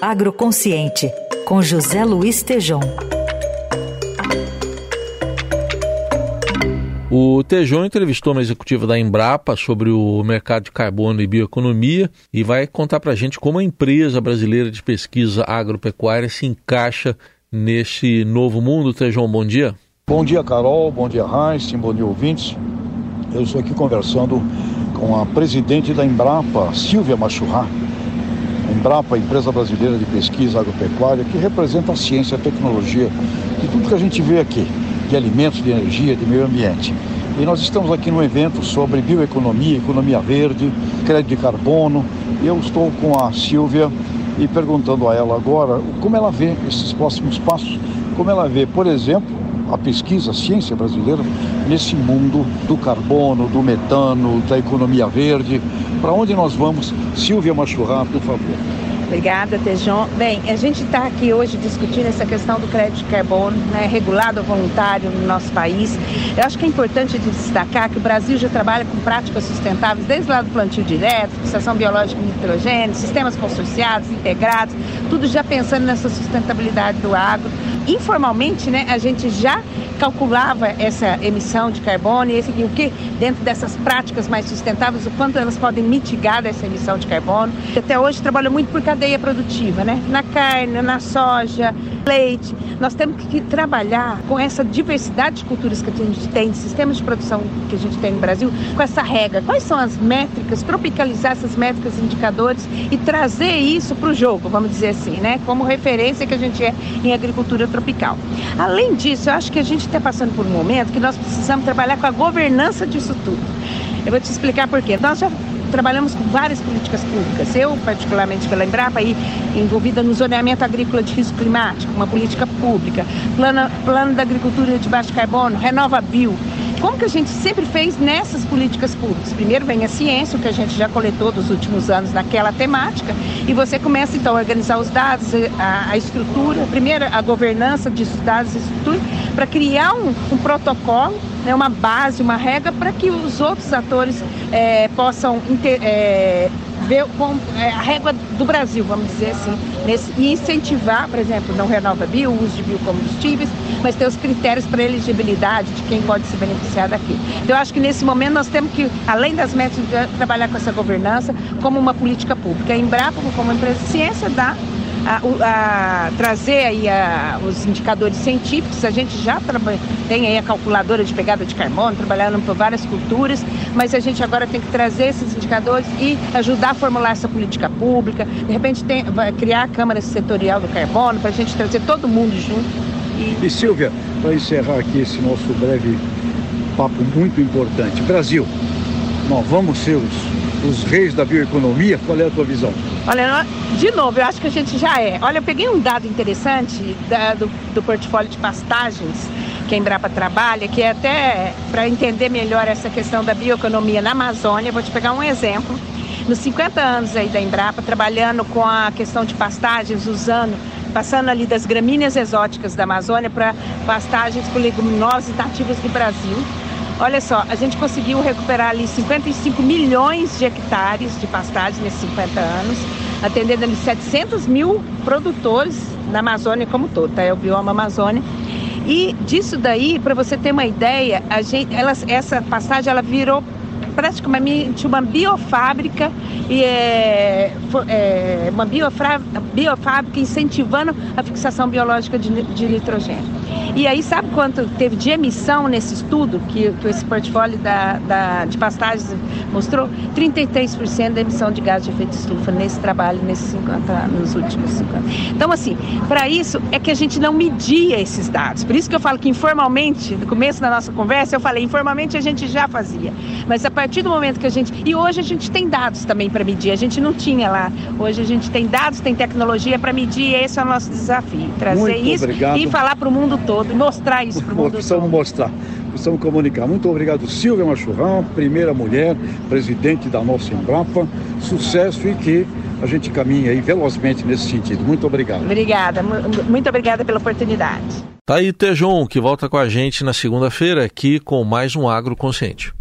Agroconsciente, com José Luiz Tejon. O Tejon entrevistou uma executiva da Embrapa sobre o mercado de carbono e bioeconomia e vai contar para a gente como a empresa brasileira de pesquisa agropecuária se encaixa nesse novo mundo. Tejon, bom dia. Bom dia, Carol. Bom dia, Heinz. Bom dia, ouvintes. Eu estou aqui conversando com a presidente da Embrapa, Silvia Machurra. Embrapa, empresa brasileira de pesquisa agropecuária, que representa a ciência, a tecnologia, de tudo que a gente vê aqui, de alimentos, de energia, de meio ambiente. E nós estamos aqui num evento sobre bioeconomia, economia verde, crédito de carbono. E eu estou com a Silvia e perguntando a ela agora como ela vê esses próximos passos, como ela vê, por exemplo, a pesquisa, a ciência brasileira nesse mundo do carbono, do metano, da economia verde. Para onde nós vamos? Silvia Machurra, por favor. Obrigada, Tejon. Bem, a gente está aqui hoje discutindo essa questão do crédito de carbono, né, regulado ou voluntário no nosso país. Eu acho que é importante destacar que o Brasil já trabalha com práticas sustentáveis, desde lá do plantio direto, fixação biológica de nitrogênio, sistemas consorciados, integrados, tudo já pensando nessa sustentabilidade do agro. Informalmente, né, a gente já calculava essa emissão de carbono e, esse, e o que, dentro dessas práticas mais sustentáveis, o quanto elas podem mitigar essa emissão de carbono. Até hoje trabalha muito por cadeia produtiva, né? Na carne, na soja, leite. Nós temos que trabalhar com essa diversidade de culturas que a gente tem, de sistemas de produção que a gente tem no Brasil, com essa regra. Quais são as métricas, tropicalizar essas métricas, indicadores e trazer isso para o jogo, vamos dizer assim, né? Como referência que a gente é em agricultura tropical. Além disso, eu acho que a gente está passando por um momento que nós precisamos trabalhar com a governança disso tudo. Eu vou te explicar por quê. Nós já trabalhamos com várias políticas públicas. Eu, particularmente pela Embrapa, aí, envolvida no zoneamento agrícola de risco climático, uma política pública, plano, plano da agricultura de baixo carbono, Renova Bio. Como que a gente sempre fez nessas políticas públicas? Primeiro vem a ciência, o que a gente já coletou dos últimos anos naquela temática, e você começa então a organizar os dados, a, a estrutura, primeiro a governança de dados e estrutura, para criar um, um protocolo né, uma base, uma regra para que os outros atores é, possam inter, é, ver com, é, a régua do Brasil, vamos dizer assim, nesse, e incentivar, por exemplo, não renova bio, o uso de biocombustíveis, mas ter os critérios para elegibilidade de quem pode se beneficiar daqui. Então, eu acho que nesse momento nós temos que, além das metas, trabalhar com essa governança como uma política pública. A Embrapa, como empresa de ciência, dá a, a, trazer aí a, os indicadores científicos. A gente já tem aí a calculadora de pegada de carbono, trabalhando por várias culturas, mas a gente agora tem que trazer esses indicadores e ajudar a formular essa política pública. De repente, tem, criar a Câmara Setorial do Carbono para a gente trazer todo mundo junto. E, e Silvia, para encerrar aqui esse nosso breve papo muito importante, Brasil, nós vamos ser os os reis da bioeconomia? Qual é a tua visão? Olha, de novo, eu acho que a gente já é. Olha, eu peguei um dado interessante da, do, do portfólio de pastagens que a Embrapa trabalha, que é até para entender melhor essa questão da bioeconomia na Amazônia. Vou te pegar um exemplo. Nos 50 anos aí da Embrapa, trabalhando com a questão de pastagens, usando passando ali das gramíneas exóticas da Amazônia para pastagens com leguminosas nativas do Brasil. Olha só, a gente conseguiu recuperar ali 55 milhões de hectares de pastagem nesses 50 anos, atendendo ali 700 mil produtores na Amazônia como todo, tá? É o bioma Amazônia. E disso daí, para você ter uma ideia, a gente, ela, essa pastagem ela virou praticamente uma biofábrica e é, é uma biofábrica incentivando a fixação biológica de, de nitrogênio. E aí, sabe quanto teve de emissão nesse estudo que, que esse portfólio da, da, de pastagens mostrou? 33% da emissão de gás de efeito estufa nesse trabalho, nesses 50 anos, nos últimos 50 anos. Então, assim, para isso é que a gente não media esses dados. Por isso que eu falo que informalmente, no começo da nossa conversa, eu falei, informalmente a gente já fazia. Mas a partir do momento que a gente. E hoje a gente tem dados também para medir, a gente não tinha lá. Hoje a gente tem dados, tem tecnologia para medir, e esse é o nosso desafio. Trazer Muito isso obrigado. e falar para o mundo todo, mostrar isso para o mundo Precisamos todo. mostrar, precisamos comunicar. Muito obrigado, Silvia Machurrão, primeira mulher, presidente da nossa Embrapa. Sucesso e que a gente caminhe aí velozmente nesse sentido. Muito obrigado. Obrigada, muito obrigada pela oportunidade. Tá aí Tejon, que volta com a gente na segunda-feira aqui com mais um Agro Consciente.